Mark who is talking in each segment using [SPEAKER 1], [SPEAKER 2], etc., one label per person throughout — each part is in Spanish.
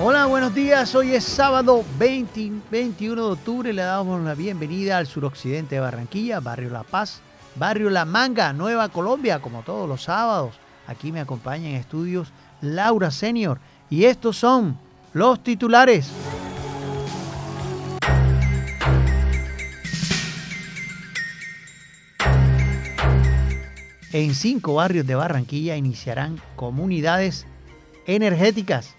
[SPEAKER 1] Hola, buenos días. Hoy es sábado 20, 21 de octubre. Le damos la bienvenida al suroccidente de Barranquilla, barrio La Paz, barrio La Manga, Nueva Colombia, como todos los sábados. Aquí me acompaña en estudios Laura Senior. Y estos son los titulares. En cinco barrios de Barranquilla iniciarán comunidades energéticas.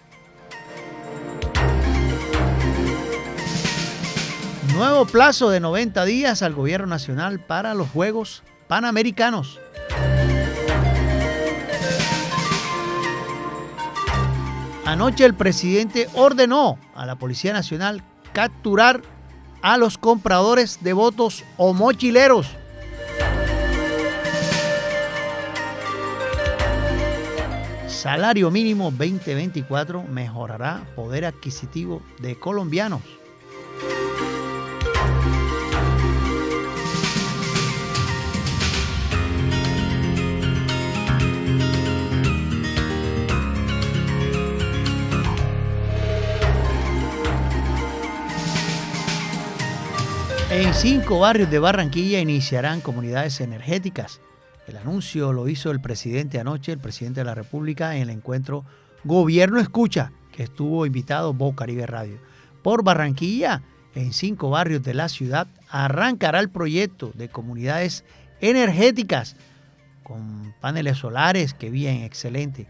[SPEAKER 1] Nuevo plazo de 90 días al gobierno nacional para los Juegos Panamericanos. Anoche el presidente ordenó a la Policía Nacional capturar a los compradores de votos o mochileros. Salario mínimo 2024 mejorará poder adquisitivo de colombianos. En cinco barrios de Barranquilla iniciarán comunidades energéticas. El anuncio lo hizo el presidente anoche, el presidente de la República, en el encuentro Gobierno Escucha, que estuvo invitado Voz Caribe Radio. Por Barranquilla, en cinco barrios de la ciudad, arrancará el proyecto de comunidades energéticas con paneles solares, que bien, excelente,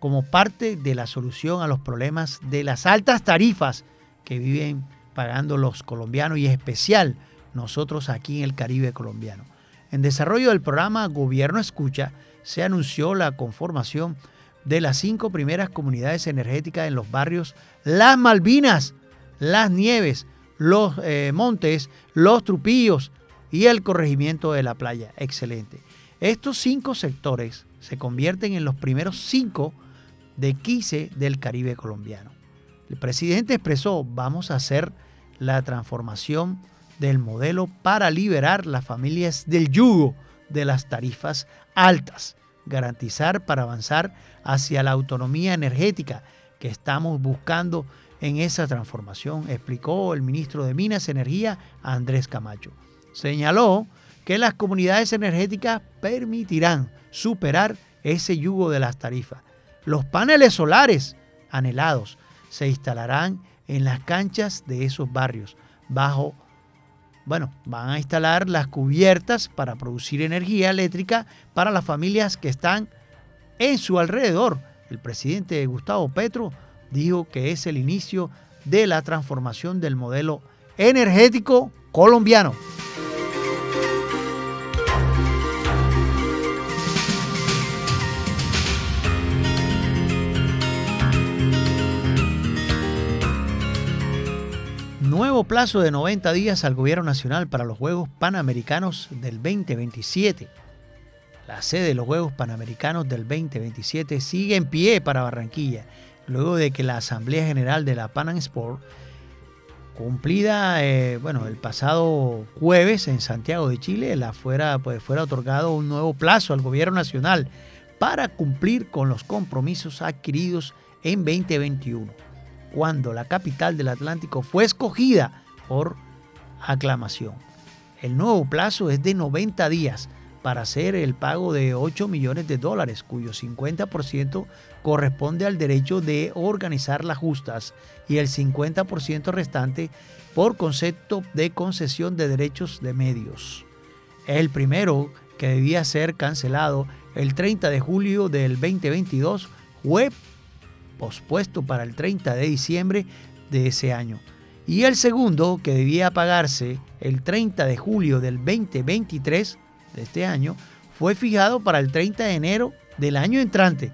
[SPEAKER 1] como parte de la solución a los problemas de las altas tarifas que viven pagando los colombianos y en especial nosotros aquí en el Caribe colombiano. En desarrollo del programa Gobierno Escucha se anunció la conformación de las cinco primeras comunidades energéticas en los barrios Las Malvinas, Las Nieves, Los eh, Montes, Los Trupillos y el corregimiento de la playa. Excelente. Estos cinco sectores se convierten en los primeros cinco de 15 del Caribe colombiano. El presidente expresó, vamos a hacer la transformación del modelo para liberar las familias del yugo de las tarifas altas, garantizar para avanzar hacia la autonomía energética que estamos buscando en esa transformación, explicó el ministro de Minas Energía, Andrés Camacho. Señaló que las comunidades energéticas permitirán superar ese yugo de las tarifas. Los paneles solares anhelados se instalarán en las canchas de esos barrios. Bajo, bueno, van a instalar las cubiertas para producir energía eléctrica para las familias que están en su alrededor. El presidente Gustavo Petro dijo que es el inicio de la transformación del modelo energético colombiano. Nuevo plazo de 90 días al Gobierno Nacional para los Juegos Panamericanos del 2027. La sede de los Juegos Panamericanos del 2027 sigue en pie para Barranquilla, luego de que la Asamblea General de la Panam Sport, cumplida eh, bueno, el pasado jueves en Santiago de Chile, la fuera, pues, fuera otorgado un nuevo plazo al Gobierno Nacional para cumplir con los compromisos adquiridos en 2021 cuando la capital del Atlántico fue escogida por aclamación. El nuevo plazo es de 90 días para hacer el pago de 8 millones de dólares, cuyo 50% corresponde al derecho de organizar las justas y el 50% restante por concepto de concesión de derechos de medios. El primero, que debía ser cancelado el 30 de julio del 2022, fue pospuesto para el 30 de diciembre de ese año. Y el segundo, que debía pagarse el 30 de julio del 2023 de este año, fue fijado para el 30 de enero del año entrante.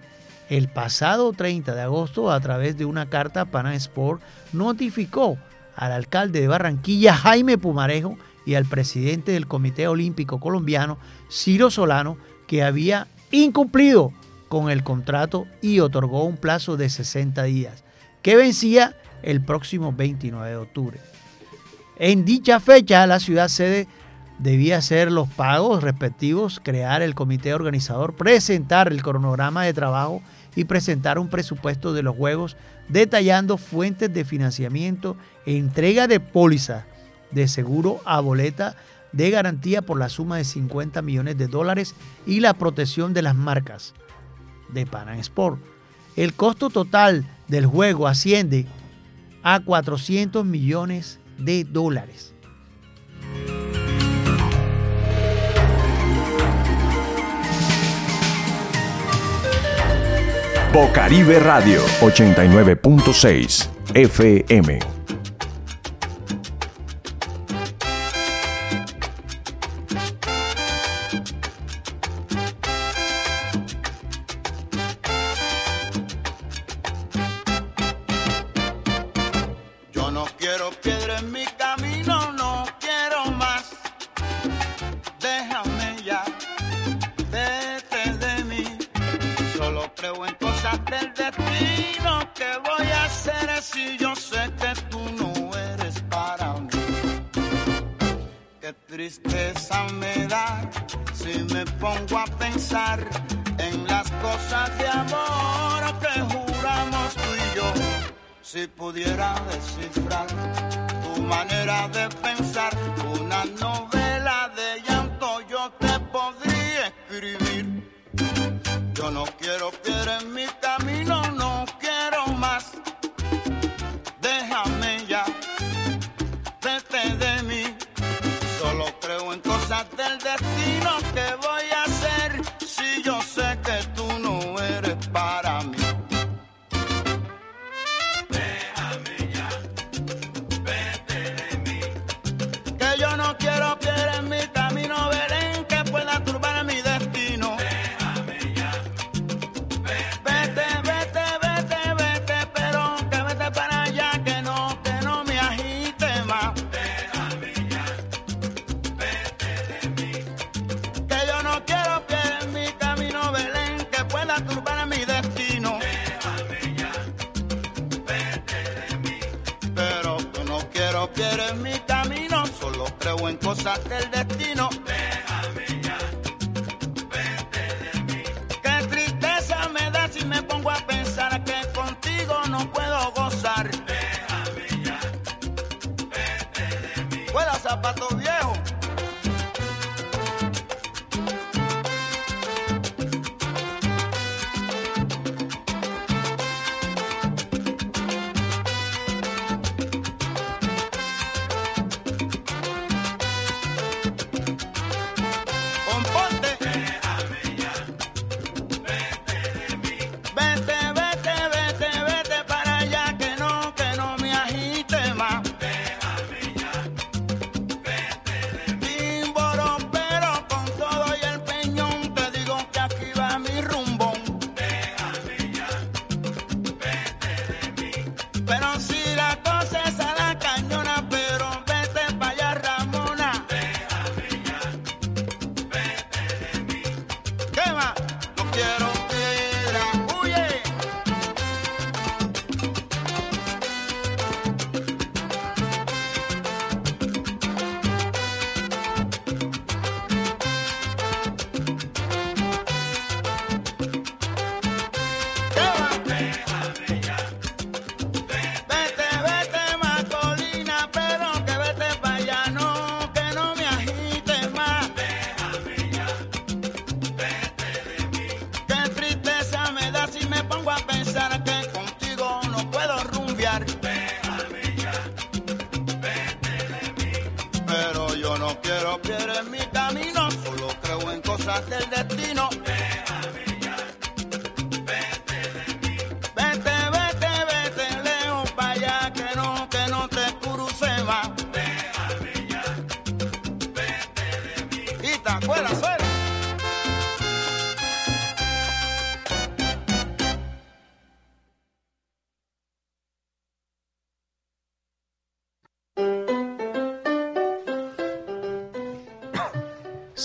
[SPEAKER 1] El pasado 30 de agosto, a través de una carta, Panam Sport notificó al alcalde de Barranquilla, Jaime Pumarejo, y al presidente del Comité Olímpico Colombiano, Ciro Solano, que había incumplido con el contrato y otorgó un plazo de 60 días, que vencía el próximo 29 de octubre. En dicha fecha, la ciudad sede debía hacer los pagos respectivos, crear el comité organizador, presentar el cronograma de trabajo y presentar un presupuesto de los Juegos detallando fuentes de financiamiento, entrega de póliza de seguro a boleta de garantía por la suma de 50 millones de dólares y la protección de las marcas de Panam Sport. El costo total del juego asciende a 400 millones de dólares.
[SPEAKER 2] Bocaribe Radio 89.6 FM en cosas del destino.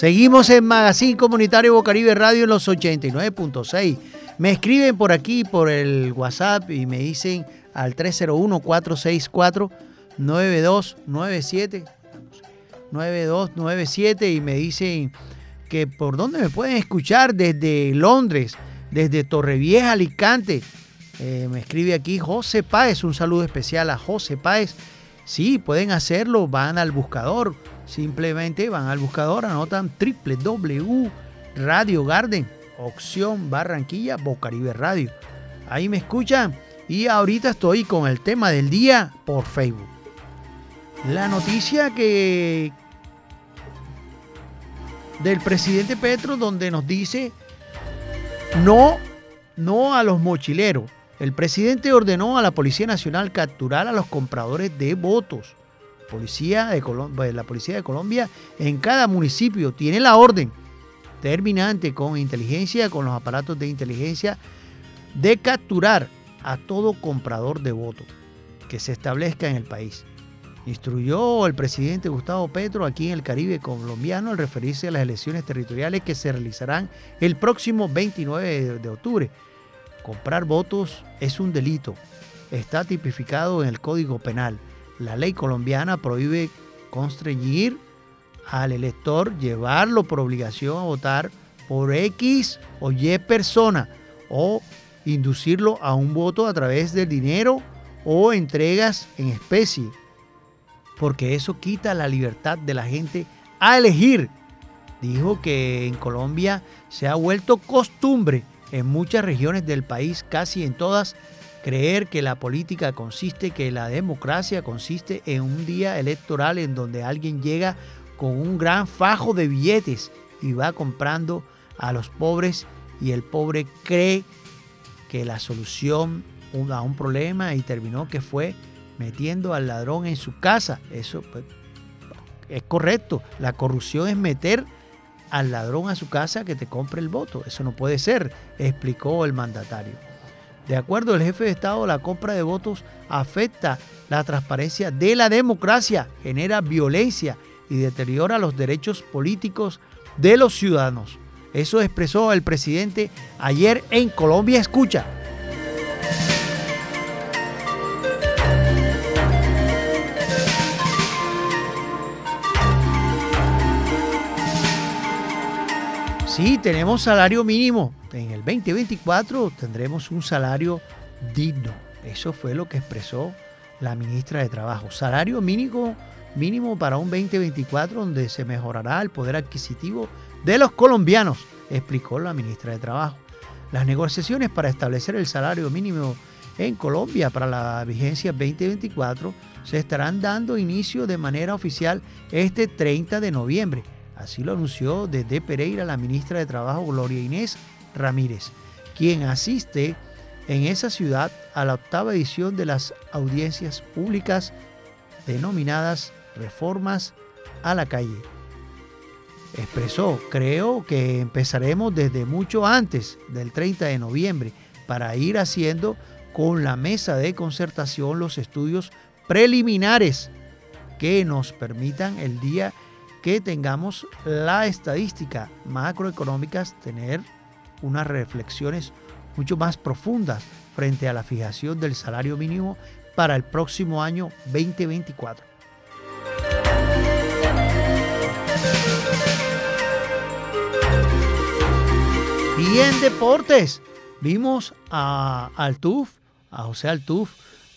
[SPEAKER 1] Seguimos en Magazine Comunitario Bocaribe Radio en los 89.6. Me escriben por aquí, por el WhatsApp y me dicen al 301-464-9297. 9297 y me dicen que por dónde me pueden escuchar desde Londres. desde Torrevieja, Alicante. Eh, me escribe aquí José Páez, un saludo especial a José Páez. Sí, pueden hacerlo, van al buscador, simplemente van al buscador, anotan www Radio Garden, opción Barranquilla, Bocaribe Radio. Ahí me escuchan y ahorita estoy con el tema del día por Facebook. La noticia que del presidente Petro donde nos dice no, no a los mochileros. El presidente ordenó a la Policía Nacional capturar a los compradores de votos. Policía de pues, la Policía de Colombia en cada municipio tiene la orden terminante con inteligencia, con los aparatos de inteligencia, de capturar a todo comprador de votos que se establezca en el país. Instruyó el presidente Gustavo Petro aquí en el Caribe colombiano al referirse a las elecciones territoriales que se realizarán el próximo 29 de octubre. Comprar votos es un delito. Está tipificado en el Código Penal. La ley colombiana prohíbe constreñir al elector llevarlo por obligación a votar por X o Y persona o inducirlo a un voto a través del dinero o entregas en especie, porque eso quita la libertad de la gente a elegir. Dijo que en Colombia se ha vuelto costumbre en muchas regiones del país, casi en todas, creer que la política consiste, que la democracia consiste en un día electoral en donde alguien llega con un gran fajo de billetes y va comprando a los pobres y el pobre cree que la solución a un problema y terminó que fue metiendo al ladrón en su casa. Eso pues, es correcto. La corrupción es meter al ladrón a su casa que te compre el voto. Eso no puede ser, explicó el mandatario. De acuerdo al jefe de Estado, la compra de votos afecta la transparencia de la democracia, genera violencia y deteriora los derechos políticos de los ciudadanos. Eso expresó el presidente ayer en Colombia Escucha. Sí, tenemos salario mínimo. En el 2024 tendremos un salario digno. Eso fue lo que expresó la ministra de Trabajo. Salario mínimo mínimo para un 2024 donde se mejorará el poder adquisitivo de los colombianos, explicó la ministra de Trabajo. Las negociaciones para establecer el salario mínimo en Colombia para la vigencia 2024 se estarán dando inicio de manera oficial este 30 de noviembre. Así lo anunció desde Pereira la ministra de Trabajo Gloria Inés Ramírez, quien asiste en esa ciudad a la octava edición de las audiencias públicas denominadas reformas a la calle. Expresó, creo que empezaremos desde mucho antes del 30 de noviembre para ir haciendo con la mesa de concertación los estudios preliminares que nos permitan el día que tengamos la estadística macroeconómicas tener unas reflexiones mucho más profundas frente a la fijación del salario mínimo para el próximo año 2024. Y en deportes, vimos a Altuf, a José Altuf,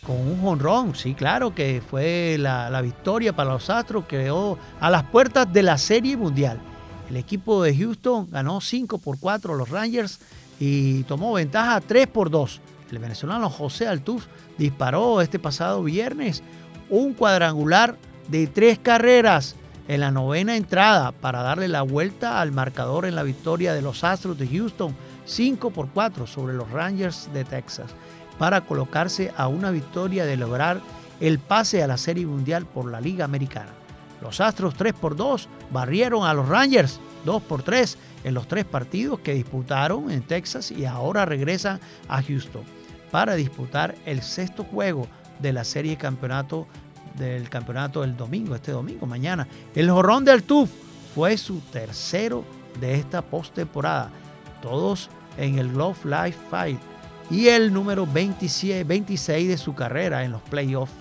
[SPEAKER 1] con un jonrón. Sí, claro que fue la, victoria para los Astros, quedó a las puertas de la Serie Mundial. El equipo de Houston ganó 5 por 4 a los Rangers y tomó ventaja 3 por 2. El venezolano José Altuf disparó este pasado viernes un cuadrangular de tres carreras en la novena entrada para darle la vuelta al marcador en la victoria de los Astros de Houston 5 por 4 sobre los Rangers de Texas para colocarse a una victoria de lograr el pase a la Serie Mundial por la Liga Americana. Los Astros 3 por 2 barrieron a los Rangers 2 por 3 en los tres partidos que disputaron en Texas y ahora regresan a Houston para disputar el sexto juego de la serie campeonato del campeonato del domingo, este domingo, mañana. El jorrón del TUF fue su tercero de esta postemporada. Todos en el Glove Life Fight y el número 27, 26 de su carrera en los playoffs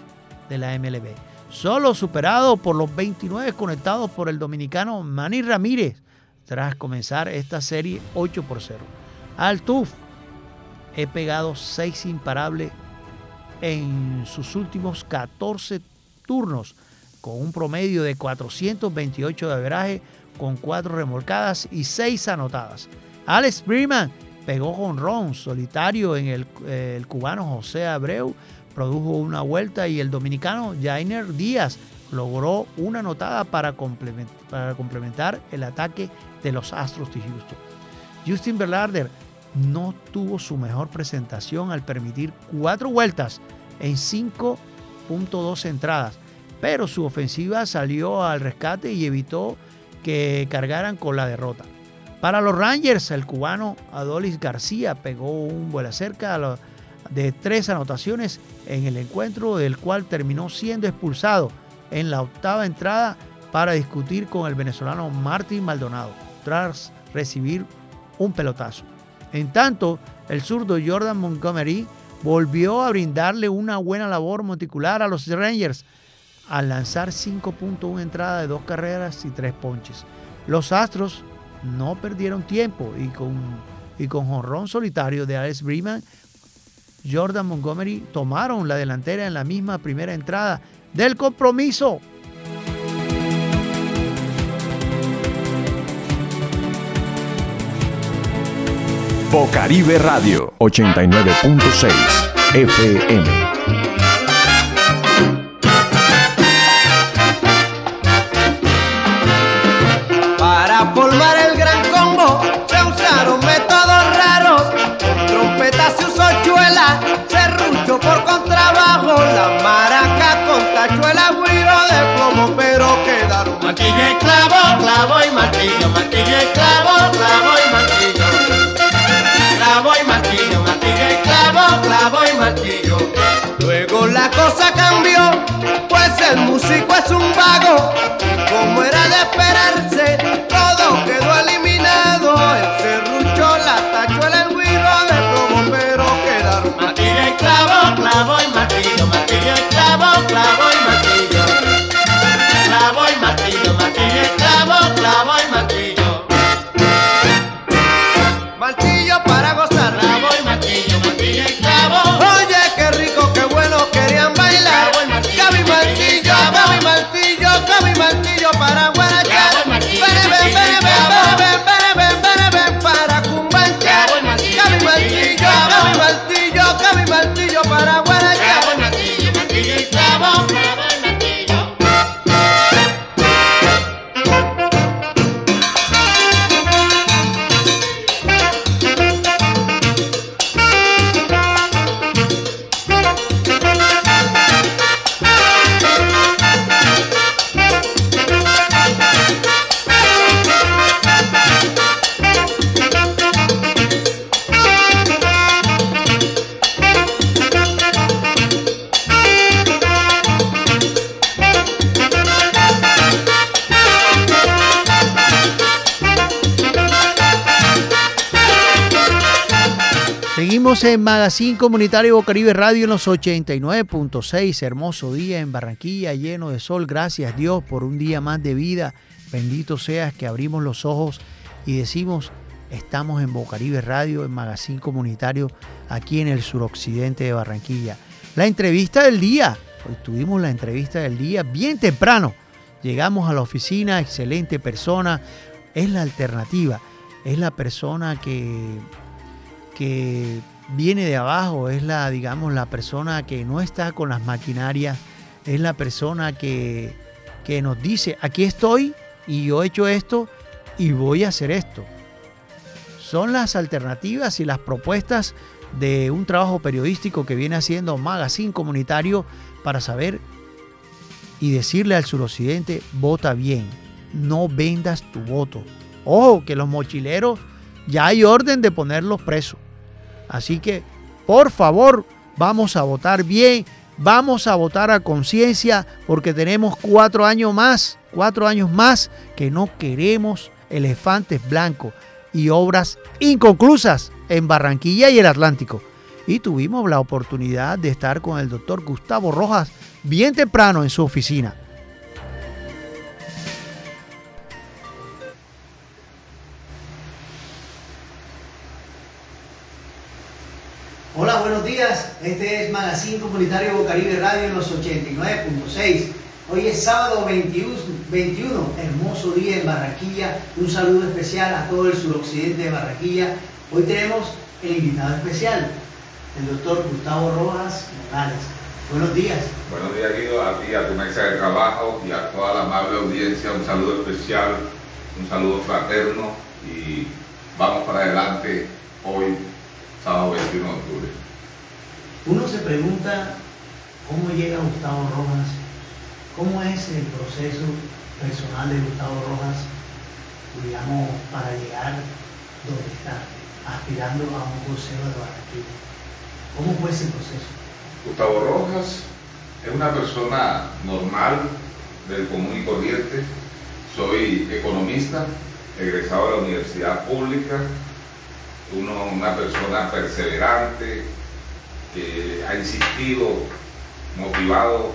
[SPEAKER 1] de la MLB. Solo superado por los 29 conectados por el dominicano Manny Ramírez tras comenzar esta serie 8 por 0. Al TUF he pegado 6 imparables en sus últimos 14 turnos, con un promedio de 428 de averaje, con 4 remolcadas y 6 anotadas. Alex Freeman pegó con ron solitario en el, el, cubano José Abreu, produjo una vuelta y el dominicano Jainer Díaz logró una anotada para complementar, para complementar el ataque de los Astros de Houston. Justin Verlander no tuvo su mejor presentación al permitir cuatro vueltas en 5.2 entradas, pero su ofensiva salió al rescate y evitó que cargaran con la derrota. Para los Rangers, el cubano Adolis García pegó un vuelo cerca de tres anotaciones en el encuentro, del cual terminó siendo expulsado en la octava entrada para discutir con el venezolano Martín Maldonado, tras recibir un pelotazo. En tanto, el zurdo Jordan Montgomery volvió a brindarle una buena labor monticular a los Rangers al lanzar 5.1 entradas de dos carreras y tres ponches. Los Astros no perdieron tiempo y con, y con jonrón solitario de Alex Freeman, Jordan Montgomery tomaron la delantera en la misma primera entrada del compromiso.
[SPEAKER 2] Bocaribe Radio 89.6 FM.
[SPEAKER 3] Martillo y clavo, clavo y martillo, martillo y clavo, clavo y martillo. Clavo y martillo, martillo y clavo, clavo y martillo. Luego la cosa cambió, pues el músico es un vago. Como era de esperarse, todo quedó eliminado. El serrucho, la tachuela, el guiro de plomo, pero quedaron martillo y clavo, clavo y martillo, martillo y clavo, clavo y martillo.
[SPEAKER 1] En Magazine Comunitario Bocaribe Radio en los 89.6. Hermoso día en Barranquilla, lleno de sol. Gracias Dios por un día más de vida. Bendito seas que abrimos los ojos y decimos, estamos en Bocaribe Radio, en Magazine Comunitario, aquí en el suroccidente de Barranquilla. La entrevista del día. Hoy tuvimos la entrevista del día bien temprano. Llegamos a la oficina, excelente persona. Es la alternativa. Es la persona que que viene de abajo, es la, digamos, la persona que no está con las maquinarias, es la persona que, que nos dice, aquí estoy y yo he hecho esto y voy a hacer esto. Son las alternativas y las propuestas de un trabajo periodístico que viene haciendo Magazine Comunitario para saber y decirle al suroccidente, vota bien, no vendas tu voto. Ojo, que los mochileros ya hay orden de ponerlos presos. Así que, por favor, vamos a votar bien, vamos a votar a conciencia, porque tenemos cuatro años más, cuatro años más que no queremos elefantes blancos y obras inconclusas en Barranquilla y el Atlántico. Y tuvimos la oportunidad de estar con el doctor Gustavo Rojas bien temprano en su oficina. Este es Magazine Comunitario Bocaribe Radio en los 89.6. Hoy es sábado 21, 21, hermoso día en Barranquilla. Un saludo especial a todo el suroccidente de Barranquilla. Hoy tenemos el invitado especial, el doctor Gustavo Rojas Morales. Buenos días.
[SPEAKER 4] Buenos días, Guido, a ti, a tu mesa de trabajo y a toda la amable audiencia. Un saludo especial, un saludo fraterno y vamos para adelante hoy, sábado 21 de octubre.
[SPEAKER 1] Uno se pregunta cómo llega Gustavo Rojas, cómo es el proceso personal de Gustavo Rojas, digamos, para llegar donde está, aspirando a un consejo de Barranquilla. ¿Cómo fue ese proceso?
[SPEAKER 4] Gustavo Rojas es una persona normal, del común y corriente. Soy economista, egresado de la universidad pública, uno, una persona perseverante, ha insistido, motivado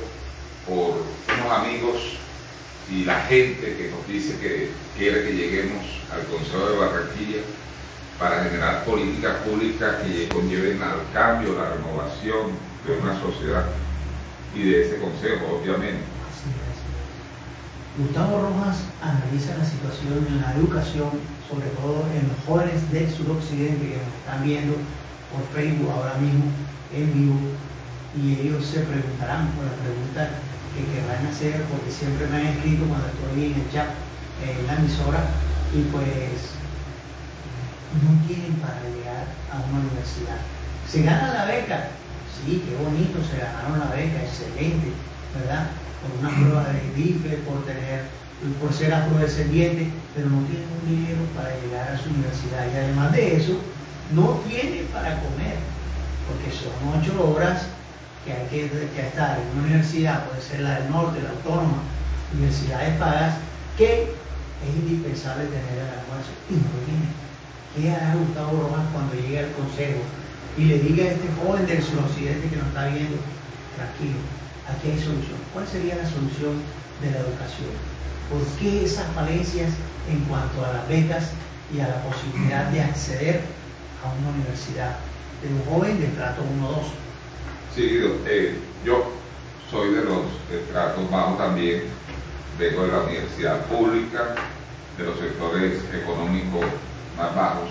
[SPEAKER 4] por unos amigos y la gente que nos dice que quiere que lleguemos al Consejo de Barranquilla para generar políticas públicas que conlleven al cambio, la renovación de una sociedad y de ese Consejo, obviamente.
[SPEAKER 1] Gustavo Rojas analiza la situación en la educación, sobre todo en los jóvenes del suroccidente que nos están viendo por Facebook ahora mismo en vivo y ellos se preguntarán por la pregunta que querrán hacer porque siempre me han escrito cuando estoy en el chat en la emisora y pues no tienen para llegar a una universidad. Se gana la beca, sí, qué bonito, se ganaron la beca, excelente, ¿verdad? Por una prueba de DIFE, por tener, por ser afrodescendiente, pero no tienen un dinero para llegar a su universidad y además de eso, no tienen para comer porque son ocho horas que hay que, estar en una universidad, puede ser la del norte, la autónoma, universidades pagas, que es indispensable tener el almuerzo y no lo tiene. ¿Qué hará Gustavo Rojas cuando llegue al consejo y le diga a este joven del suroccidente que nos está viendo, tranquilo, aquí hay solución? ¿Cuál sería la solución de la educación? ¿Por qué esas falencias en cuanto a las becas y a la posibilidad de acceder a una universidad? De un joven de trato 1-2.
[SPEAKER 4] Sí, eh, yo soy de los tratos bajos también, vengo de la universidad pública, de los sectores económicos más bajos.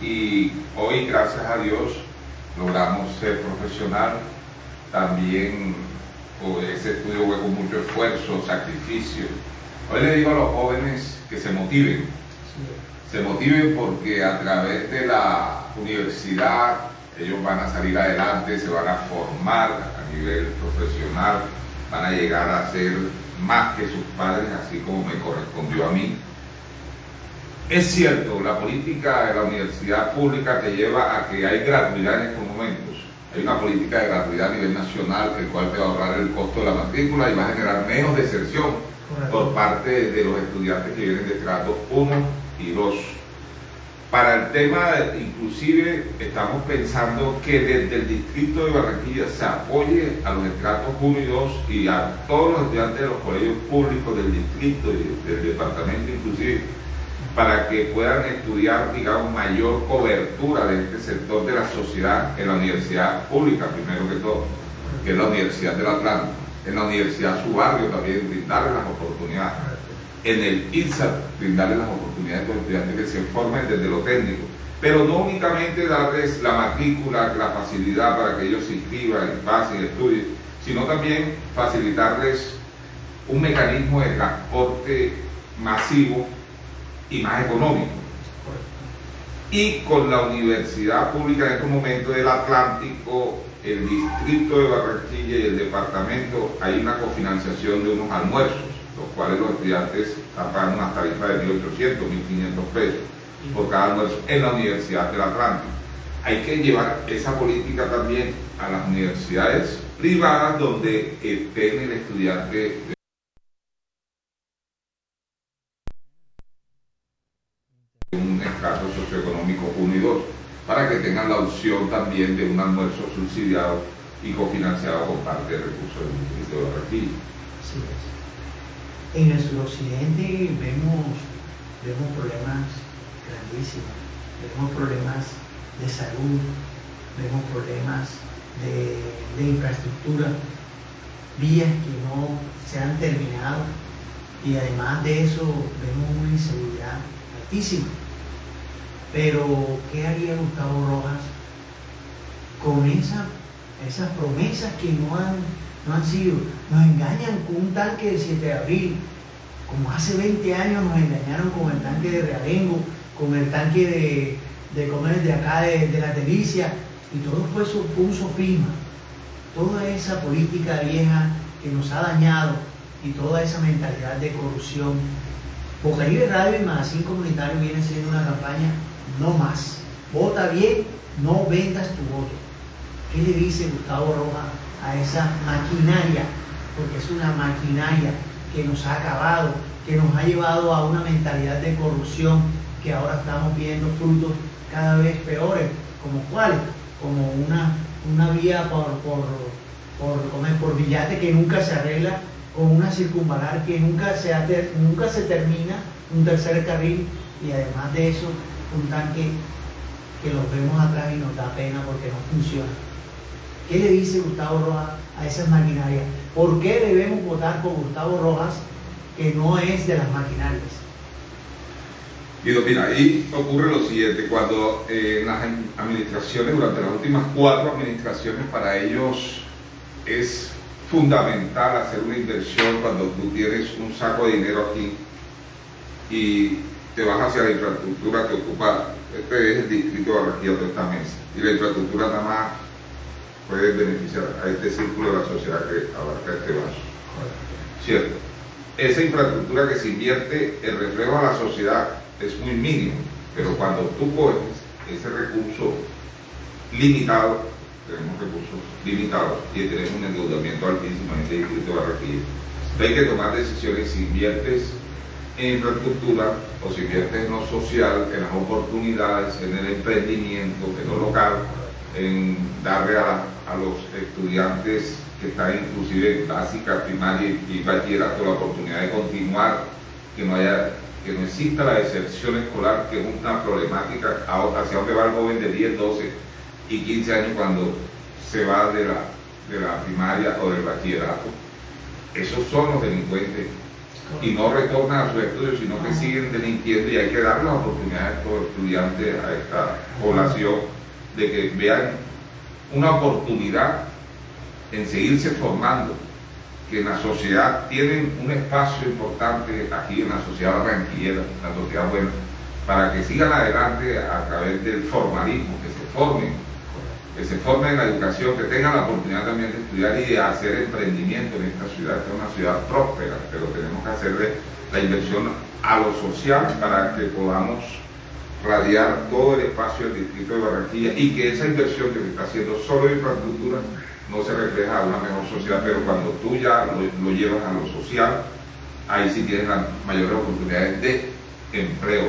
[SPEAKER 4] Y hoy, gracias a Dios, logramos ser profesional. También ese estudio fue con mucho esfuerzo, sacrificio. Hoy le digo a los jóvenes que se motiven, se motiven porque a través de la universidad ellos van a salir adelante, se van a formar a nivel profesional, van a llegar a ser más que sus padres, así como me correspondió a mí. Es cierto, la política de la universidad pública te lleva a que hay gratuidad en estos momentos. Hay una política de gratuidad a nivel nacional, el cual te va a ahorrar el costo de la matrícula y va a generar menos deserción por parte de los estudiantes que vienen de estrato 1 y 2. Para el tema, inclusive, estamos pensando que desde el distrito de Barranquilla se apoye a los estratos 1 y 2 y a todos los estudiantes de los colegios públicos del distrito y del departamento inclusive, para que puedan estudiar, digamos, mayor cobertura de este sector de la sociedad en la universidad pública, primero que todo, que es la Universidad del Atlántico, en la Universidad su barrio también, brindarles las oportunidades en el INSA, brindarles las oportunidades a los estudiantes que se formen desde lo técnico. Pero no únicamente darles la matrícula, la facilidad para que ellos se inscriban, pasen, estudien, sino también facilitarles un mecanismo de transporte masivo y más económico. Y con la Universidad Pública en este momento del Atlántico, el distrito de Barranquilla y el departamento, hay una cofinanciación de unos almuerzos los cuales los estudiantes pagando una tarifa de 1.800, 1.500 pesos por cada almuerzo en la Universidad del Atlántico. Hay que llevar esa política también a las universidades privadas donde estén el estudiante de un estrato socioeconómico 1 y 2, para que tengan la opción también de un almuerzo subsidiado y cofinanciado con parte de recursos del Distrito de Barranquilla.
[SPEAKER 1] En el suroccidente vemos, vemos problemas grandísimos, vemos problemas de salud, vemos problemas de, de infraestructura, vías que no se han terminado y además de eso vemos una inseguridad altísima. Pero, ¿qué haría Gustavo Rojas con esa, esas promesas que no han, no han sido? Nos engañan con un tanque del 7 de abril, como hace 20 años nos engañaron con el tanque de Realengo, con el tanque de, comer de acá de, la Delicia, y todo fue, fue un sofisma. Toda esa política vieja que nos ha dañado y toda esa mentalidad de corrupción. Bocaribe Radio y Magazine Comunitario viene siendo una campaña no más. Vota bien, no vendas tu voto. ¿Qué le dice Gustavo Rojas a esa maquinaria? Porque es una maquinaria que nos ha acabado, que nos ha llevado a una mentalidad de corrupción que ahora estamos viendo frutos cada vez peores, como cuáles, como una, una vía por, por, por, por que nunca se arregla, con una circunvalar que nunca se, nunca se termina, un tercer carril y además de eso un tanque que los vemos atrás y nos da pena porque no funciona. ¿Qué le dice Gustavo Rojas a esas maquinarias? ¿Por qué debemos votar por Gustavo Rojas que no es de las maquinarias?
[SPEAKER 4] Guido, mira, ahí ocurre lo siguiente, cuando eh, las administraciones, durante las últimas cuatro administraciones, para ellos es fundamental hacer una inversión cuando tú tienes un saco de dinero aquí y te vas hacia la infraestructura que ocupa, este es el distrito de de esta mesa, y la infraestructura nada más puede beneficiar a este círculo de la sociedad que abarca este vaso. ¿Cierto? Esa infraestructura que se invierte, el reflejo a la sociedad es muy mínimo, pero cuando tú coges ese recurso limitado, tenemos recursos limitados y tenemos un endeudamiento altísimo en este distrito de Barranquilla, hay que tomar decisiones si inviertes en infraestructura o si inviertes en lo social, en las oportunidades, en el emprendimiento, en lo local, en darle a, a los estudiantes que están inclusive en básica, primaria y bachillerato la oportunidad de continuar, que no haya que no exista la deserción escolar, que es una problemática hacia dónde va el joven de 10, 12 y 15 años cuando se va de la, de la primaria o del bachillerato. Esos son los delincuentes y no retornan a sus estudios, sino que siguen delinquiendo y hay que dar las oportunidades a estos estudiantes, a esta población, de que vean una oportunidad en seguirse formando, que en la sociedad tienen un espacio importante aquí en la sociedad barranquillera, la sociedad buena, para que sigan adelante a través del formalismo, que se formen, que se formen en la educación, que tengan la oportunidad también de estudiar y de hacer emprendimiento en esta ciudad, que es una ciudad próspera, pero tenemos que hacerle la inversión a lo social para que podamos radiar todo el espacio del distrito de Barranquilla y que esa inversión que se está haciendo solo en infraestructura no se refleja a una mejor sociedad, pero cuando tú ya lo, llevas a lo social, ahí sí tienes las mayores oportunidades de empleo,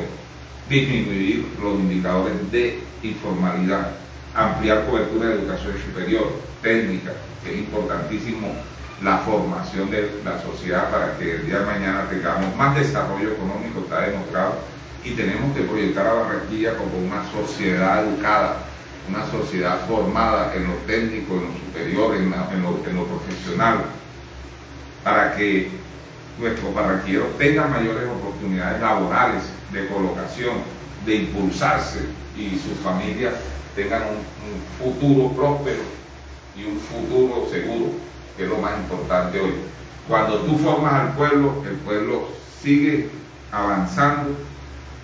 [SPEAKER 4] disminuir los indicadores de informalidad, ampliar cobertura de educación superior, técnica, que es importantísimo la formación de la sociedad para que el día de mañana tengamos más desarrollo económico, está demostrado, y tenemos que proyectar a Barranquilla como una sociedad educada, una sociedad formada en lo técnico, en lo superior, en, lo, profesional, para que nuestros barranquilleros tengan mayores oportunidades laborales de colocación, de impulsarse y sus familias tengan un, futuro próspero y un futuro seguro, que es lo más importante hoy. Cuando tú formas al pueblo, el pueblo sigue avanzando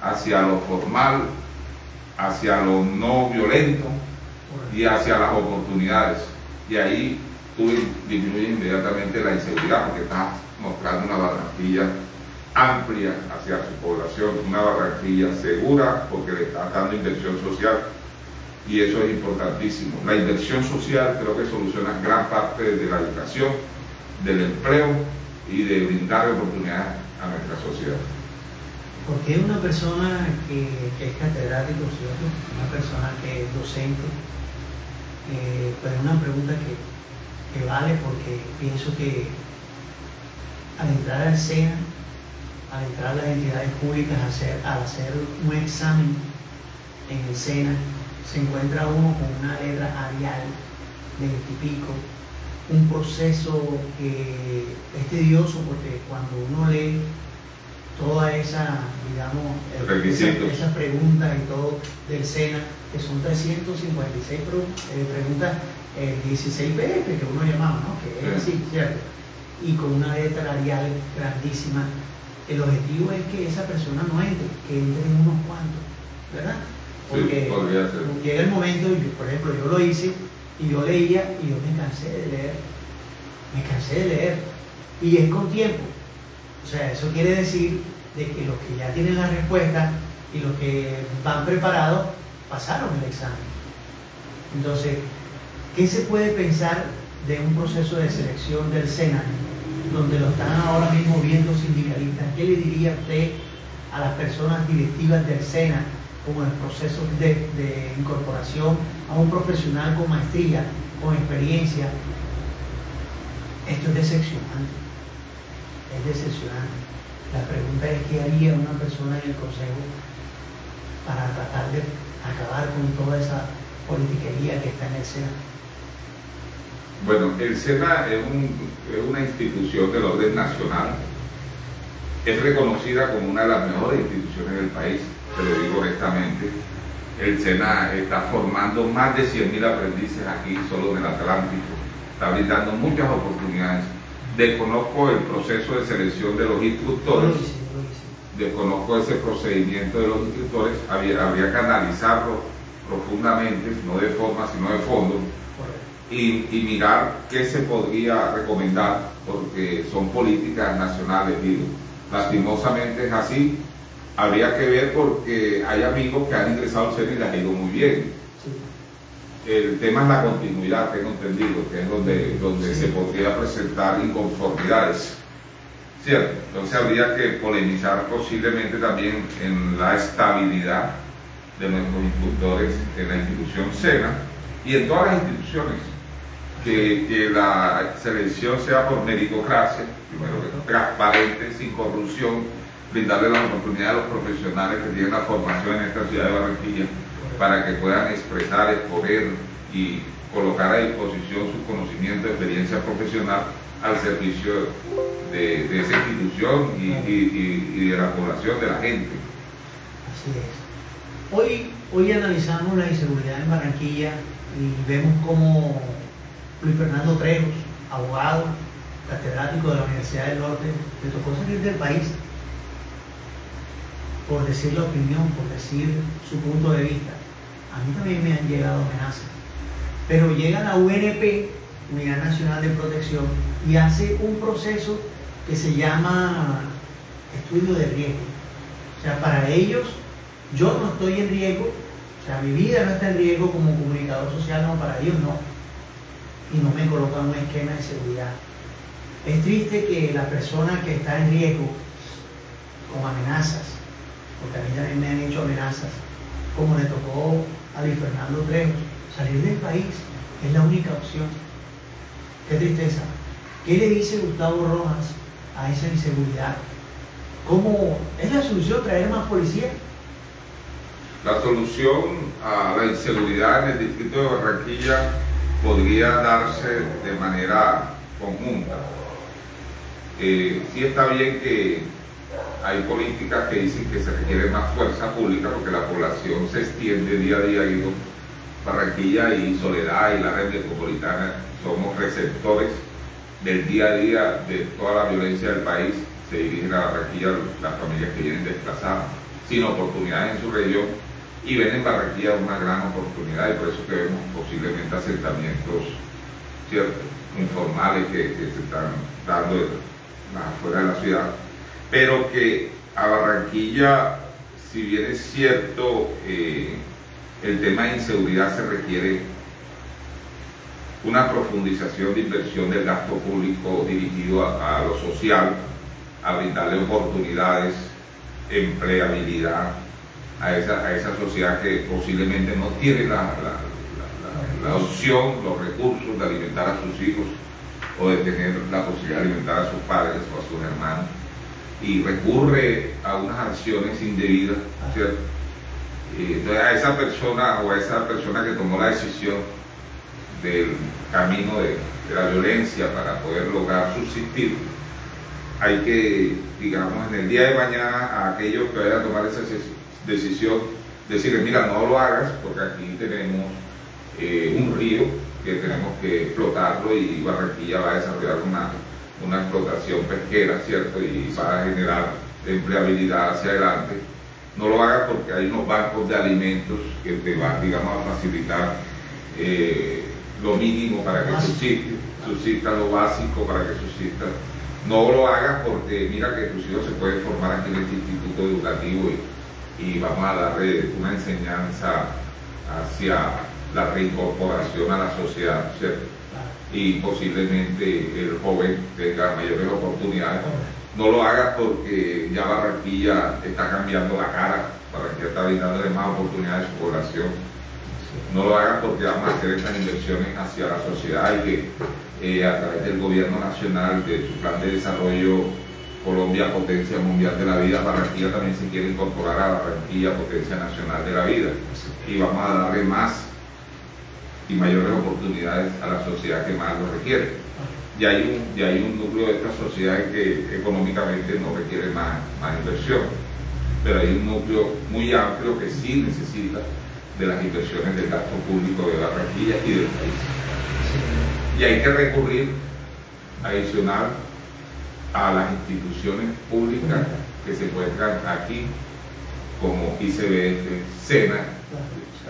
[SPEAKER 4] hacia lo formal, hacia lo no violento y hacia las oportunidades. Y ahí tú disminuyes inmediatamente la inseguridad porque estás mostrando una Barranquilla amplia hacia su población, una Barranquilla segura porque le estás dando inversión social y eso es importantísimo. La inversión social creo que soluciona gran parte de la educación, del empleo y de brindar oportunidades a nuestra sociedad.
[SPEAKER 1] Porque una persona que, es catedrático, ¿cierto? Una persona que es docente, pues es una pregunta que, vale porque pienso que al entrar al SENA, al entrar a las entidades públicas, hacer, al hacer un examen en el SENA, se encuentra uno con una letra arial veinte y pico, un proceso que es tedioso porque cuando uno lee toda esa, digamos,
[SPEAKER 4] Requisitos.
[SPEAKER 1] esa, esa pregunta y todo del SENA, que son 356 pre- eh, preguntas, eh, 16 PF que uno llamaba, ¿no? Que es
[SPEAKER 4] Sí.
[SPEAKER 1] así, ¿cierto? Y con una letra salarial grandísima. El objetivo es que esa persona no entre, que entren unos cuantos, ¿verdad?
[SPEAKER 4] Sí, ser.
[SPEAKER 1] llega el momento, y yo, por ejemplo, yo lo hice y yo leía y yo me cansé de leer. Me cansé de leer. Y es con tiempo. O sea, eso quiere decir de que los que ya tienen la respuesta y los que van preparados pasaron el examen. Entonces, ¿qué se puede pensar de un proceso de selección del SENA, donde lo están ahora mismo viendo sindicalistas? ¿Qué le diría usted a las personas directivas del SENA como el proceso de, de incorporación a un profesional con maestría, con experiencia? Esto es decepcionante. Es decepcionante. La pregunta es qué haría una persona en el Consejo para tratar de acabar con toda esa politiquería que está en el SENA.
[SPEAKER 4] Bueno, el SENA es una institución del orden nacional. Es reconocida como una de las mejores instituciones del país, te lo digo honestamente. El SENA está formando más de 100.000 aprendices aquí, solo en el Atlántico. Está brindando muchas oportunidades. Desconozco el proceso de selección de los instructores desconozco ese procedimiento de los instructores, habría, que analizarlo profundamente, no de forma, sino de fondo, y, mirar qué se podría recomendar, porque son políticas nacionales, digo. Lastimosamente es así. Habría que ver porque hay amigos que han ingresado al SENA y les ha ido muy bien. El tema es la continuidad, tengo entendido, que es donde, donde se podría presentar inconformidades. ¿Cierto? Entonces habría que polemizar posiblemente también en la estabilidad de nuestros instructores en la institución SENA y en todas las instituciones. Que, que la selección sea por meritocracia, primero que transparente, sin corrupción, brindarle las oportunidades a los profesionales que tienen la formación en esta ciudad de Barranquilla para que puedan expresar, exponer y colocar a disposición su conocimiento, experiencia profesional al servicio de, de esa institución y, y- y- y de la población, de la gente.
[SPEAKER 1] Así es. Hoy, hoy analizamos la inseguridad en Barranquilla y vemos cómo Luis Fernando Trejos, abogado, catedrático de la Universidad del Norte, le tocó salir del país por decir la opinión, por decir su punto de vista. A mí también me han llegado amenazas. Pero llega la UNP, Unidad Nacional de Protección, y hace un proceso que se llama estudio de riesgo. O sea, para ellos, yo no estoy en riesgo, o sea, mi vida no está en riesgo como comunicador social, no, para ellos no. Y no me colocan un esquema de seguridad. Es triste que la persona que está en riesgo, con amenazas, porque a mí me han hecho amenazas, como le tocó a Luis Fernando Trejos, salir del país es la única opción. Qué tristeza. ¿Qué le dice Gustavo Rojas a esa inseguridad? ¿Cómo es la solución traer más policía?
[SPEAKER 4] La solución a la inseguridad en el distrito de Barranquilla podría darse de manera conjunta. Eh, sí está bien que hay políticas que dicen que se requiere más fuerza pública porque la población se extiende día a día. Digo, Barranquilla y Soledad y la red metropolitana somos receptores del día a día de toda la violencia del país. Se dirigen a Barranquilla las familias que vienen desplazadas, sin oportunidades en su región y ven en Barranquilla una gran oportunidad y por eso que vemos posiblemente asentamientos ¿cierto? informales que, que se están dando afuera de la ciudad, pero que a Barranquilla, si bien es cierto, eh, el tema de inseguridad se requiere una profundización de inversión del gasto público dirigido a, lo social, a brindarle oportunidades, empleabilidad a esa, a esa sociedad que posiblemente no tiene la- la- la opción, los recursos de alimentar a sus hijos o de tener la posibilidad de alimentar a sus padres o a sus hermanos y recurre a unas acciones indebidas, ¿cierto? Y entonces a esa persona o a esa persona que tomó la decisión del camino de, de la violencia para poder lograr subsistir, hay que, digamos, en el día de mañana a aquellos que vayan a tomar esa decisión, decirles, mira, no lo hagas porque aquí tenemos eh, un río que tenemos que explotarlo y Barranquilla va a desarrollar una, una explotación pesquera, ¿cierto? Y va a generar empleabilidad hacia adelante. No lo hagas porque hay unos bancos de alimentos que te van, digamos, a facilitar eh, lo mínimo para que subsista, subsista lo básico para que subsista no lo hagas porque mira que tus hijos se pueden formar aquí en este instituto educativo y, vamos a darle una enseñanza hacia la reincorporación a la sociedad, ¿cierto? Y posiblemente el joven tenga mayores oportunidades. No lo hagas porque ya Barranquilla está cambiando la cara, Barranquilla está brindándole más oportunidades a su población. No lo hagas porque vamos a hacer estas inversiones hacia la sociedad y que eh, a través del gobierno nacional, de su plan de desarrollo Colombia Potencia Mundial de la Vida, Barranquilla también se quiere incorporar a Barranquilla Potencia Nacional de la Vida. Y vamos a darle más y mayores oportunidades a la sociedad que más lo requiere. Y hay un, y hay un núcleo de esta sociedad que económicamente no requiere más, más inversión, pero hay un núcleo muy amplio que sí necesita de las inversiones del gasto público de Barranquilla y del país. Y hay que recurrir adicional a las instituciones públicas que se encuentran aquí, como ICBF, SENA,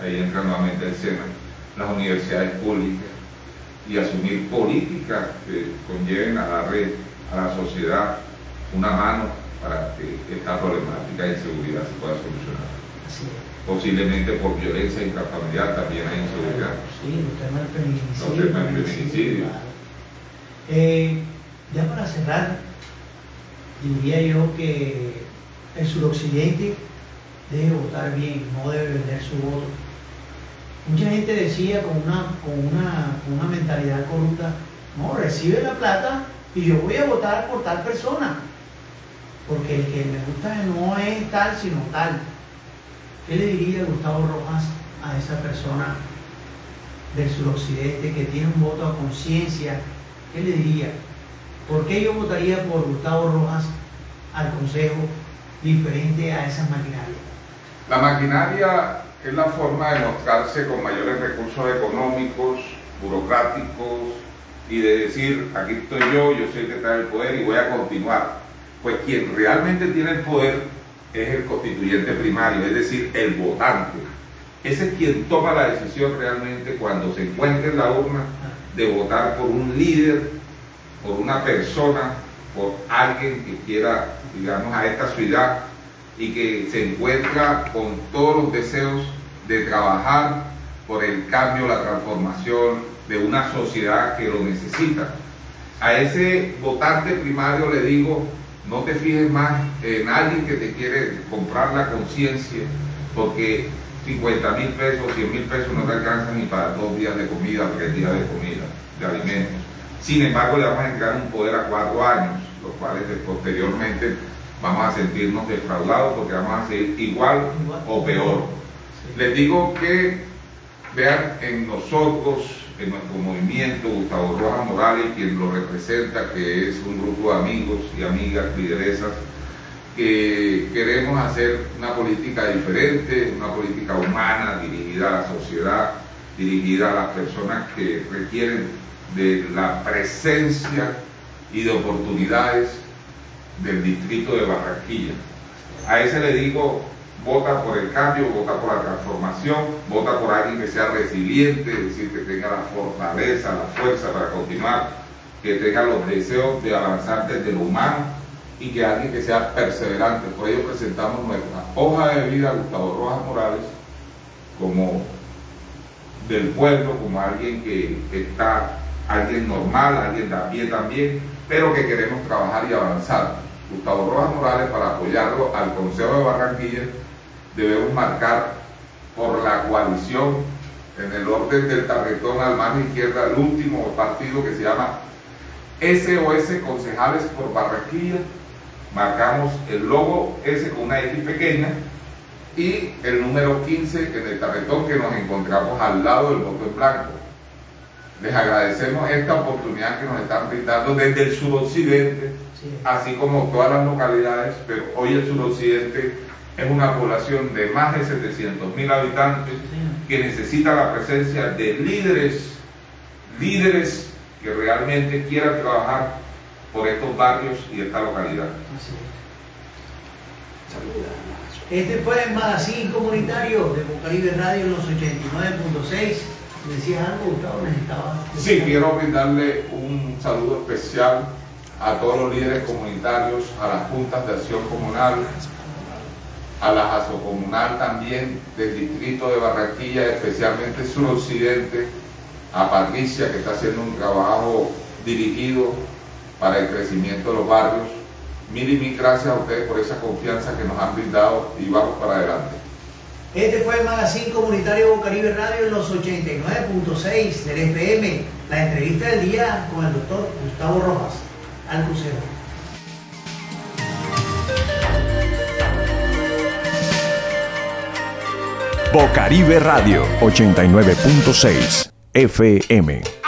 [SPEAKER 4] ahí entra nuevamente el SENA, las universidades públicas, y asumir políticas que conlleven a darle a la sociedad una mano para que esta problemática de inseguridad se pueda solucionar. Posiblemente por violencia intrafamiliar también hay inseguridad.
[SPEAKER 5] Sí, el tema del feminicidio. Eh, ya para cerrar, diría yo que el suroccidente debe votar bien, no debe vender su voto. Mucha gente decía con una, con una, con una mentalidad corrupta, no, recibe la plata y yo voy a votar por tal persona, porque el que me gusta no es tal, sino tal. ¿Qué le diría Gustavo Rojas a esa persona del suroccidente que tiene un voto a conciencia? ¿Qué le diría? ¿Por qué yo votaría por Gustavo Rojas al Consejo diferente a esas maquinarias?
[SPEAKER 4] La maquinaria es la forma de mostrarse con mayores recursos económicos, burocráticos y de decir, aquí estoy yo, yo soy el que trae el poder y voy a continuar. Pues quien realmente tiene el poder es el constituyente primario, es decir, el votante. Ese es quien toma la decisión realmente cuando se encuentra en la urna de votar por un líder, por una persona, por alguien que quiera, digamos, a esta ciudad y que se encuentra con todos los deseos de trabajar por el cambio, la transformación de una sociedad que lo necesita. A ese votante primario le digo, no te fijes más en alguien que te quiere comprar la conciencia, porque 50 mil pesos, 100 mil pesos no te alcanzan ni para dos días de comida, tres días de comida, de alimentos. Sin embargo, le vamos a entregar un poder a cuatro años, los cuales posteriormente vamos a sentirnos defraudados porque vamos a seguir igual o peor. Les digo que vean en nosotros en nuestro movimiento, Gustavo Rojas Morales, quien lo representa, que es un grupo de amigos y amigas lideresas, que queremos hacer una política diferente, una política humana, dirigida a la sociedad, dirigida a las personas que requieren de la presencia y de oportunidades del distrito de Barranquilla. A ese le digo, vota por el cambio, vota por la transformación, vota por alguien que sea resiliente, es decir, que tenga la fortaleza, la fuerza para continuar, que tenga los deseos de avanzar desde lo humano y que alguien que sea perseverante. Por ello presentamos nuestra hoja de vida a Gustavo Rojas Morales como del pueblo, como alguien que, está, alguien normal, alguien de a pie también, pero que queremos trabajar y avanzar. Gustavo Rojas Morales para apoyarlo al Consejo de Barranquilla debemos marcar por la coalición en el orden del tarretón al mano izquierda el último partido que se llama SOS Concejales por Barranquilla. Marcamos el logo S con una X pequeña y el número 15 en el tarretón que nos encontramos al lado del voto en blanco. Les agradecemos esta oportunidad que nos están brindando desde el suroccidente, así como todas las localidades, pero hoy el suroccidente es una población de más de 700 mil habitantes que necesita la presencia de líderes, líderes que realmente quieran trabajar por estos barrios y esta localidad.
[SPEAKER 1] Este fue el magazine comunitario de Bocaribe Radio en los 89.6. ¿Decías algo, Gustavo?
[SPEAKER 4] Sí, quiero brindarle un saludo especial a todos los líderes comunitarios, a las juntas de acción comunal, a la asocomunal también del distrito de Barranquilla, especialmente suroccidente, a Patricia que está haciendo un trabajo dirigido para el crecimiento de los barrios. Mil y mil gracias a ustedes por esa confianza que nos han brindado y vamos para adelante.
[SPEAKER 1] Este fue el Magazine Comunitario Bocaribe Radio en los 89.6 del FM. La entrevista del día con el doctor Gustavo Rojas, al crucero.
[SPEAKER 6] Bocaribe Radio 89.6 FM.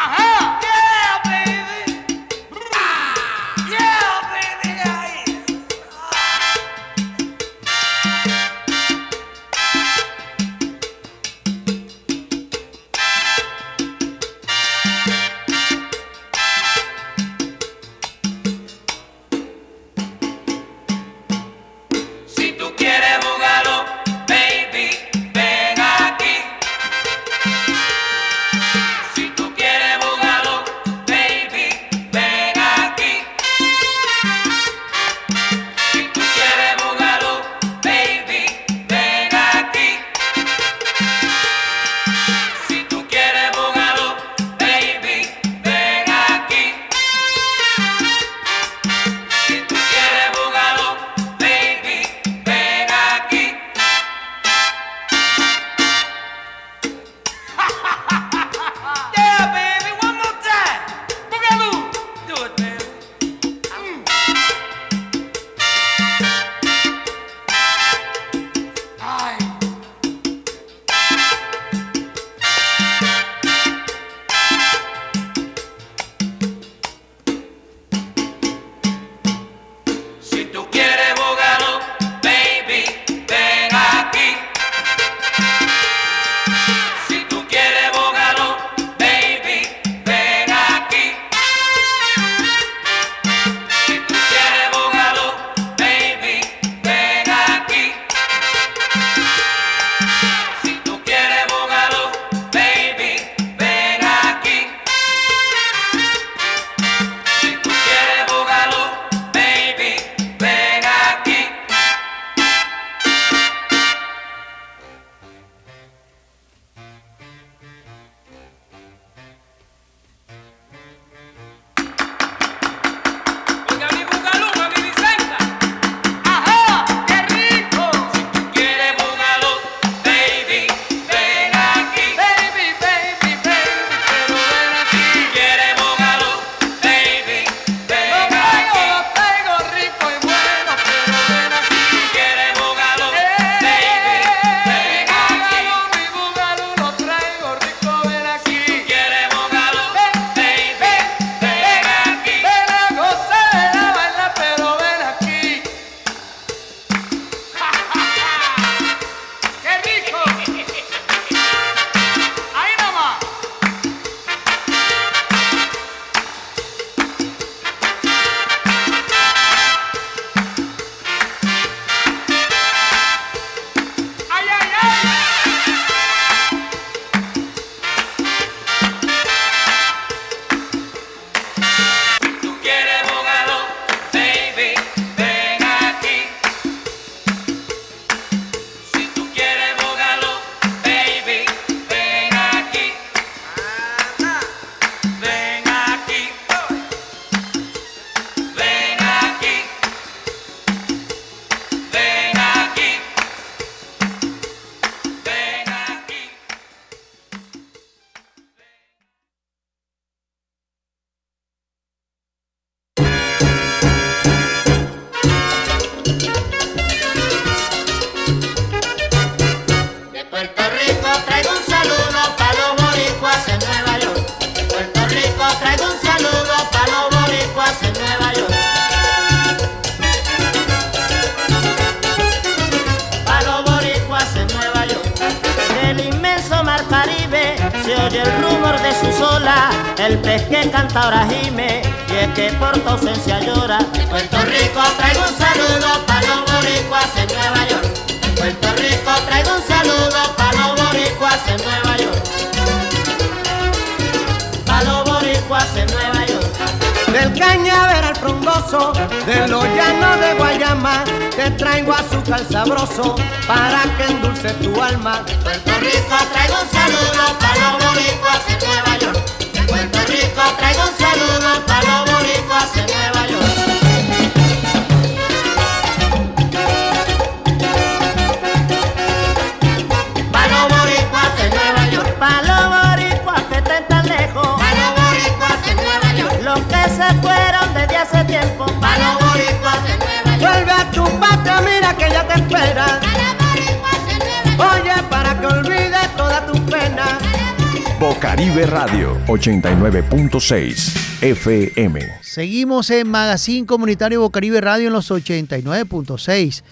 [SPEAKER 2] Bocaribe Radio 89.6 FM.
[SPEAKER 1] Seguimos en Magazine Comunitario Bocaribe Radio en los 89.6.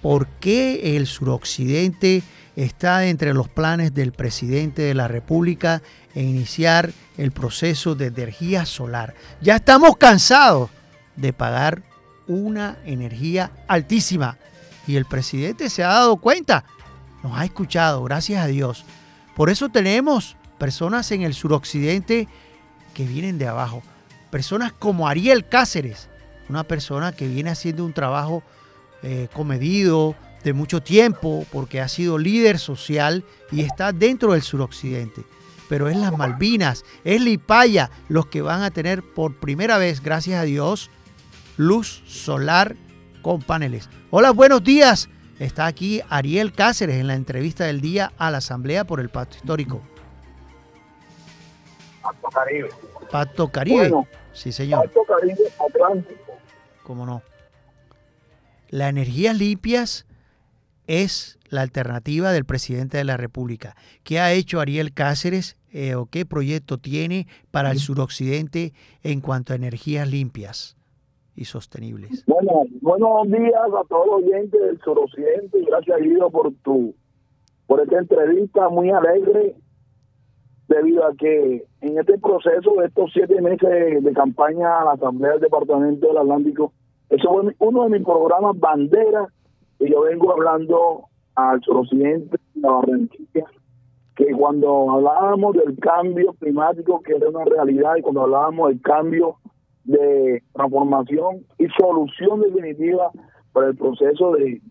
[SPEAKER 1] ¿Por qué el suroccidente está entre los planes del presidente de la República en iniciar el proceso de energía solar? Ya estamos cansados de pagar una energía altísima y el presidente se ha dado cuenta, nos ha escuchado, gracias a Dios. Por eso tenemos personas en el suroccidente que vienen de abajo. Personas como Ariel Cáceres, una persona que viene haciendo un trabajo eh, comedido de mucho tiempo porque ha sido líder social y está dentro del suroccidente. Pero es las Malvinas, es Lipaya los que van a tener por primera vez, gracias a Dios, luz solar con paneles. Hola, buenos días. Está aquí Ariel Cáceres en la entrevista del día a la Asamblea por el Pacto Histórico.
[SPEAKER 7] Pacto Caribe.
[SPEAKER 1] Pacto Caribe.
[SPEAKER 7] Bueno,
[SPEAKER 1] sí, señor.
[SPEAKER 7] Pacto Caribe Atlántico.
[SPEAKER 1] ¿Cómo no? Las energías limpias es la alternativa del presidente de la República. ¿Qué ha hecho Ariel Cáceres eh, o qué proyecto tiene para el suroccidente en cuanto a energías limpias y sostenibles?
[SPEAKER 7] Bueno, buenos días a todos los oyentes del suroccidente gracias Guido por tu por esta entrevista muy alegre debido a que en este proceso de estos siete meses de campaña a la Asamblea del Departamento del Atlántico, eso fue uno de mis programas bandera y yo vengo hablando al suroccidente de la Barranquilla que cuando hablábamos del cambio climático que era una realidad y cuando hablábamos del cambio de transformación y solución definitiva para el proceso de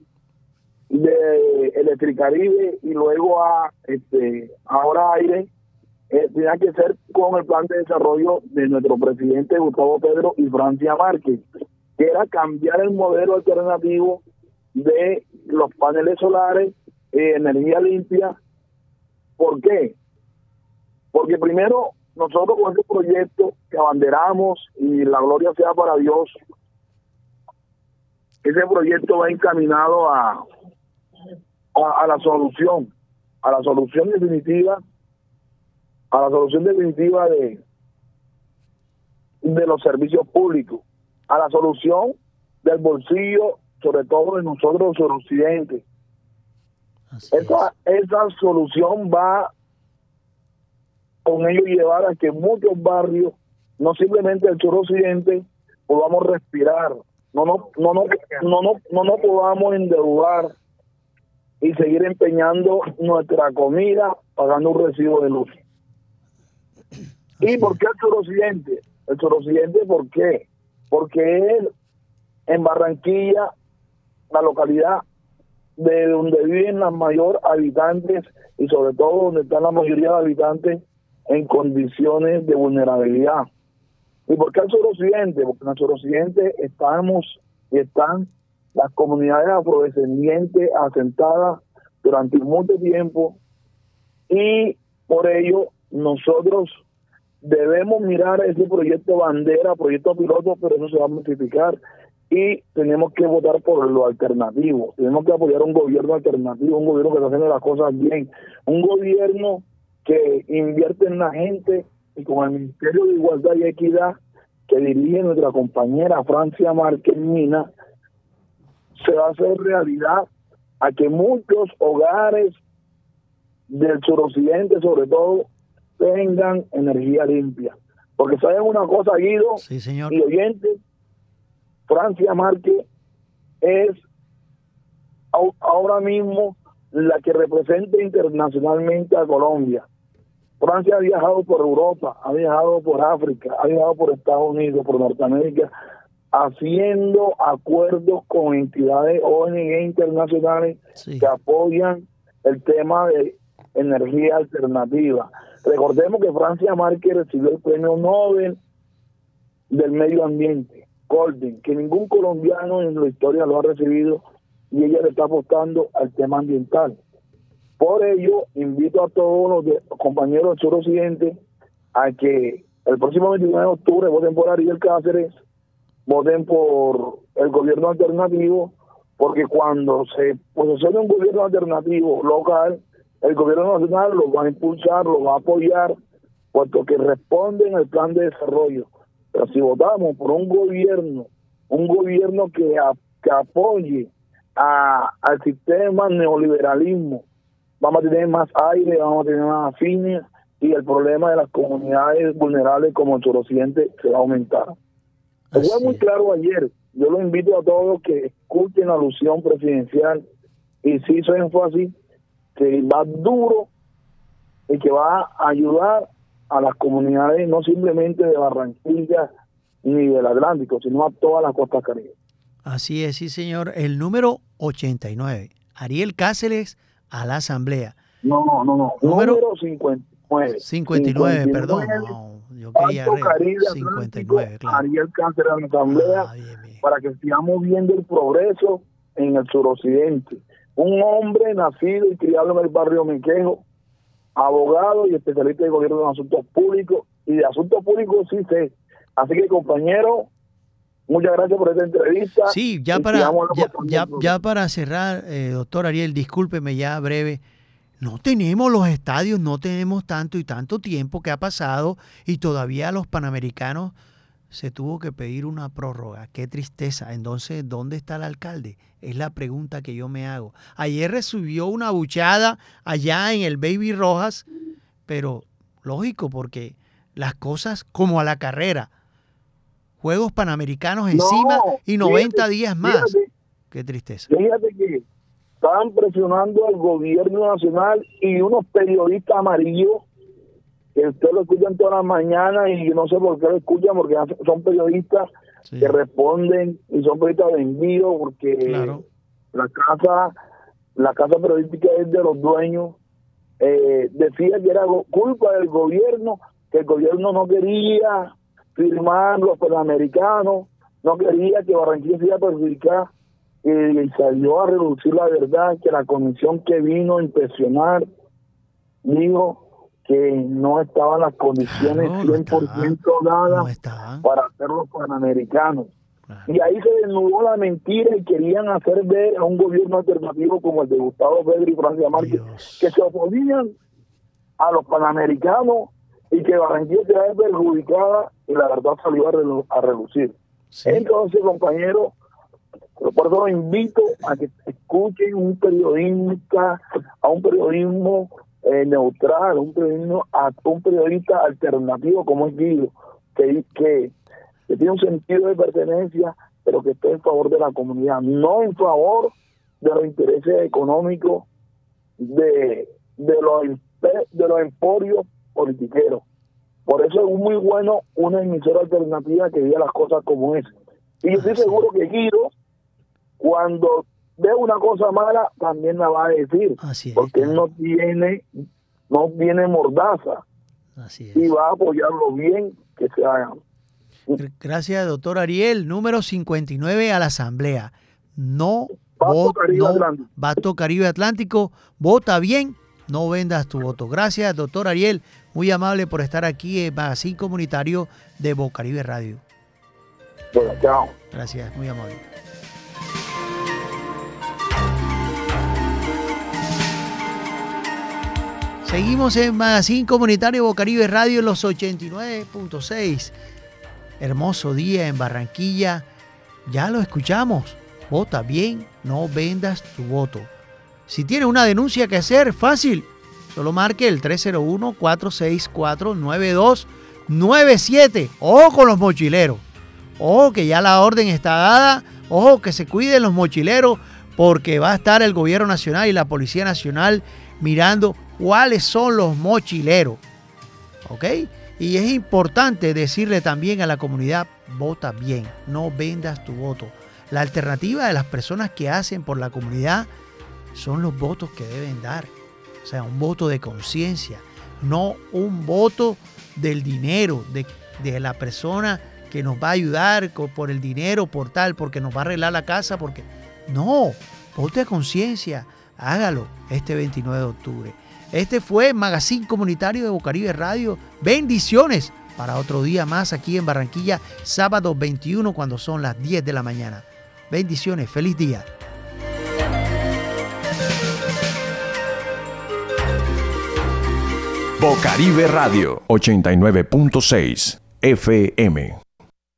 [SPEAKER 7] de Electricaribe y luego a este ahora aire eh, tenía que ser con el plan de desarrollo de nuestro presidente Gustavo Pedro y Francia Márquez, que era cambiar el modelo alternativo de los paneles solares, eh, energía limpia. ¿Por qué? Porque primero nosotros con este proyecto que abanderamos y la gloria sea para Dios, ese proyecto va encaminado a, a, a la solución, a la solución definitiva, a la solución definitiva de, de los servicios públicos, a la solución del bolsillo, sobre todo de nosotros los occidentes.
[SPEAKER 1] Es.
[SPEAKER 7] Esa, esa solución va con ello llevar a que muchos barrios, no simplemente el suroccidente, podamos respirar, no no no no no no, no nos podamos endeudar y seguir empeñando nuestra comida pagando un recibo de luz. ¿Y por qué el suroccidente? El suroccidente, ¿por qué? Porque él, en Barranquilla, la localidad de donde viven las mayor habitantes y sobre todo donde están la mayoría de habitantes en condiciones de vulnerabilidad. ¿Y por qué el suroccidente? Porque en el suroccidente estamos y están las comunidades afrodescendientes asentadas durante mucho tiempo y por ello nosotros debemos mirar ese proyecto bandera, proyecto piloto, pero eso se va a multiplicar y tenemos que votar por lo alternativo. Tenemos que apoyar un gobierno alternativo, un gobierno que está haciendo las cosas bien, un gobierno que invierte en la gente y con el Ministerio de Igualdad y Equidad que dirige nuestra compañera Francia Márquez Mina, se va a hacer realidad a que muchos hogares del suroccidente, sobre todo, tengan energía limpia. Porque saben una cosa, Guido
[SPEAKER 1] Sí, señor.
[SPEAKER 7] y oyentes, Francia Márquez es ahora mismo la que representa internacionalmente a Colombia. Francia ha viajado por Europa, ha viajado por África, ha viajado por Estados Unidos, por Norteamérica, haciendo acuerdos con entidades ONG internacionales
[SPEAKER 1] Sí.
[SPEAKER 7] que apoyan el tema de energía alternativa. Recordemos que Francia Márquez recibió el premio Nobel del medio ambiente, Golden, que ningún colombiano en la historia lo ha recibido y ella le está apostando al tema ambiental. Por ello, invito a todos los compañeros del sur occidente a que el próximo 29 de octubre voten por Ariel Cáceres, voten por el gobierno alternativo, porque cuando se posesione un gobierno alternativo local, el gobierno nacional lo va a impulsar, lo va a apoyar, puesto que responden al plan de desarrollo. Pero si votamos por un gobierno, un gobierno que, a- que apoye a- al sistema neoliberalismo, vamos a tener más aire, vamos a tener más fines y el problema de las comunidades vulnerables como el suroccidente se va a aumentar.
[SPEAKER 1] Así
[SPEAKER 7] Fue muy claro ayer. Yo lo invito a todos que escuchen la alusión presidencial y si hizo énfasis que va duro y que va a ayudar a las comunidades no simplemente de Barranquilla ni del Atlántico, sino a todas las costas caribe.
[SPEAKER 1] Así es, sí, señor. El número 89. Ariel Cáceres a la Asamblea.
[SPEAKER 7] No, no, no, no.
[SPEAKER 1] Número-
[SPEAKER 7] Número 59.
[SPEAKER 1] 59, perdón. No, yo quería
[SPEAKER 7] Caribe
[SPEAKER 1] 59,
[SPEAKER 7] Atlántico,
[SPEAKER 1] claro.
[SPEAKER 7] Ariel Cáncer en la Asamblea
[SPEAKER 1] Ah, bien, bien.
[SPEAKER 7] para que sigamos viendo el progreso en el suroccidente. Un hombre nacido y criado en el barrio Mequejo, abogado y especialista de gobierno en asuntos públicos y de asuntos públicos sí sé. Así que compañero, muchas gracias por esta entrevista.
[SPEAKER 1] Sí, ya para, ya, ya para cerrar, eh, doctor Ariel, discúlpeme ya breve. No tenemos los estadios, no tenemos tanto y tanto tiempo que ha pasado y todavía los panamericanos se tuvo que pedir una prórroga. Qué tristeza. Entonces, ¿dónde está el alcalde? Es la pregunta que yo me hago. Ayer recibió una buchada allá en el Baby Rojas, pero lógico, porque las cosas como a la carrera. Juegos Panamericanos encima
[SPEAKER 7] No,
[SPEAKER 1] y 90
[SPEAKER 7] fíjate,
[SPEAKER 1] días más.
[SPEAKER 7] fíjate,
[SPEAKER 1] Qué tristeza.
[SPEAKER 7] Fíjate que estaban presionando al gobierno nacional y unos periodistas amarillos que usted lo escuchan todas las mañanas y no sé por qué lo escuchan porque son periodistas
[SPEAKER 1] Sí.
[SPEAKER 7] que responden y son periodistas vendidos porque
[SPEAKER 1] Claro.
[SPEAKER 7] la casa la casa periodística es de los dueños eh, decía que era culpa del gobierno que el gobierno no quería firmar los panamericanos no quería que Barranquilla se iba a perjudicar y salió a reducir la verdad que la comisión que vino a inspeccionar dijo que no estaban las condiciones
[SPEAKER 1] Claro, no
[SPEAKER 7] 100%
[SPEAKER 1] estaban,
[SPEAKER 7] dadas
[SPEAKER 1] No
[SPEAKER 7] para hacer los panamericanos. Y ahí se desnudó la mentira y querían hacer ver a un gobierno alternativo como el de Gustavo Pedro y Francia Márquez,
[SPEAKER 1] Dios.
[SPEAKER 7] que se oponían a los panamericanos y que Barranquilla se ve perjudicada y la verdad salió a, relu- a relucir.
[SPEAKER 1] Sí.
[SPEAKER 7] Entonces, compañeros, por eso los invito a que escuchen un periodista, a un periodismo eh, neutral, un periodismo, un periodista alternativo como es Guido, que, que, que tiene un sentido de pertenencia, pero que está en favor de la comunidad, no en favor de los intereses económicos de, de los empe- de los emporios politiqueros. Por eso es muy bueno una emisora alternativa que diga las cosas como es. Y yo estoy
[SPEAKER 1] Ah,
[SPEAKER 7] seguro que Guido, cuando ve una cosa mala, también la va a decir.
[SPEAKER 1] Así es.
[SPEAKER 7] Porque él no tiene, no tiene mordaza
[SPEAKER 1] Así
[SPEAKER 7] y
[SPEAKER 1] es.
[SPEAKER 7] va a apoyar lo bien que se haga.
[SPEAKER 1] Gr- Gracias, doctor Ariel. Número 59 a la Asamblea. No,
[SPEAKER 7] Vato
[SPEAKER 1] vot-
[SPEAKER 7] Caribe
[SPEAKER 1] no-
[SPEAKER 7] Atlántico.
[SPEAKER 1] Vato Caribe Atlántico. Vota bien, no vendas tu voto. Gracias, doctor Ariel. Muy amable por estar aquí en Magazine Comunitario de Bocaribe Radio.
[SPEAKER 7] Bueno, chao.
[SPEAKER 1] Gracias, muy amable. Seguimos en Magazine Comunitario Bocaribe Radio en los 89.6. Hermoso día en Barranquilla. Ya lo escuchamos. Vota bien, no vendas tu voto. Si tienes una denuncia que hacer, fácil. Solo marque el 301-464-9297. Ojo con los mochileros. Ojo que ya la orden está dada. Ojo que se cuiden los mochileros porque va a estar el gobierno nacional y la Policía Nacional mirando cuáles son los mochileros. ¿Ok? Y es importante decirle también a la comunidad, vota bien, no vendas tu voto. La alternativa de las personas que hacen por la comunidad son los votos que deben dar. O sea, un voto de conciencia, no un voto del dinero, de, de, la persona que nos va a ayudar por el dinero, por tal, porque nos va a arreglar la casa, porque... No, voto de conciencia, hágalo este 29 de octubre. Este fue Magazine Comunitario de Bocaribe Radio. Bendiciones para otro día más aquí en Barranquilla, sábado 21 cuando son las 10 de la mañana. Bendiciones, feliz día.
[SPEAKER 2] Bocaribe Radio 89.6 FM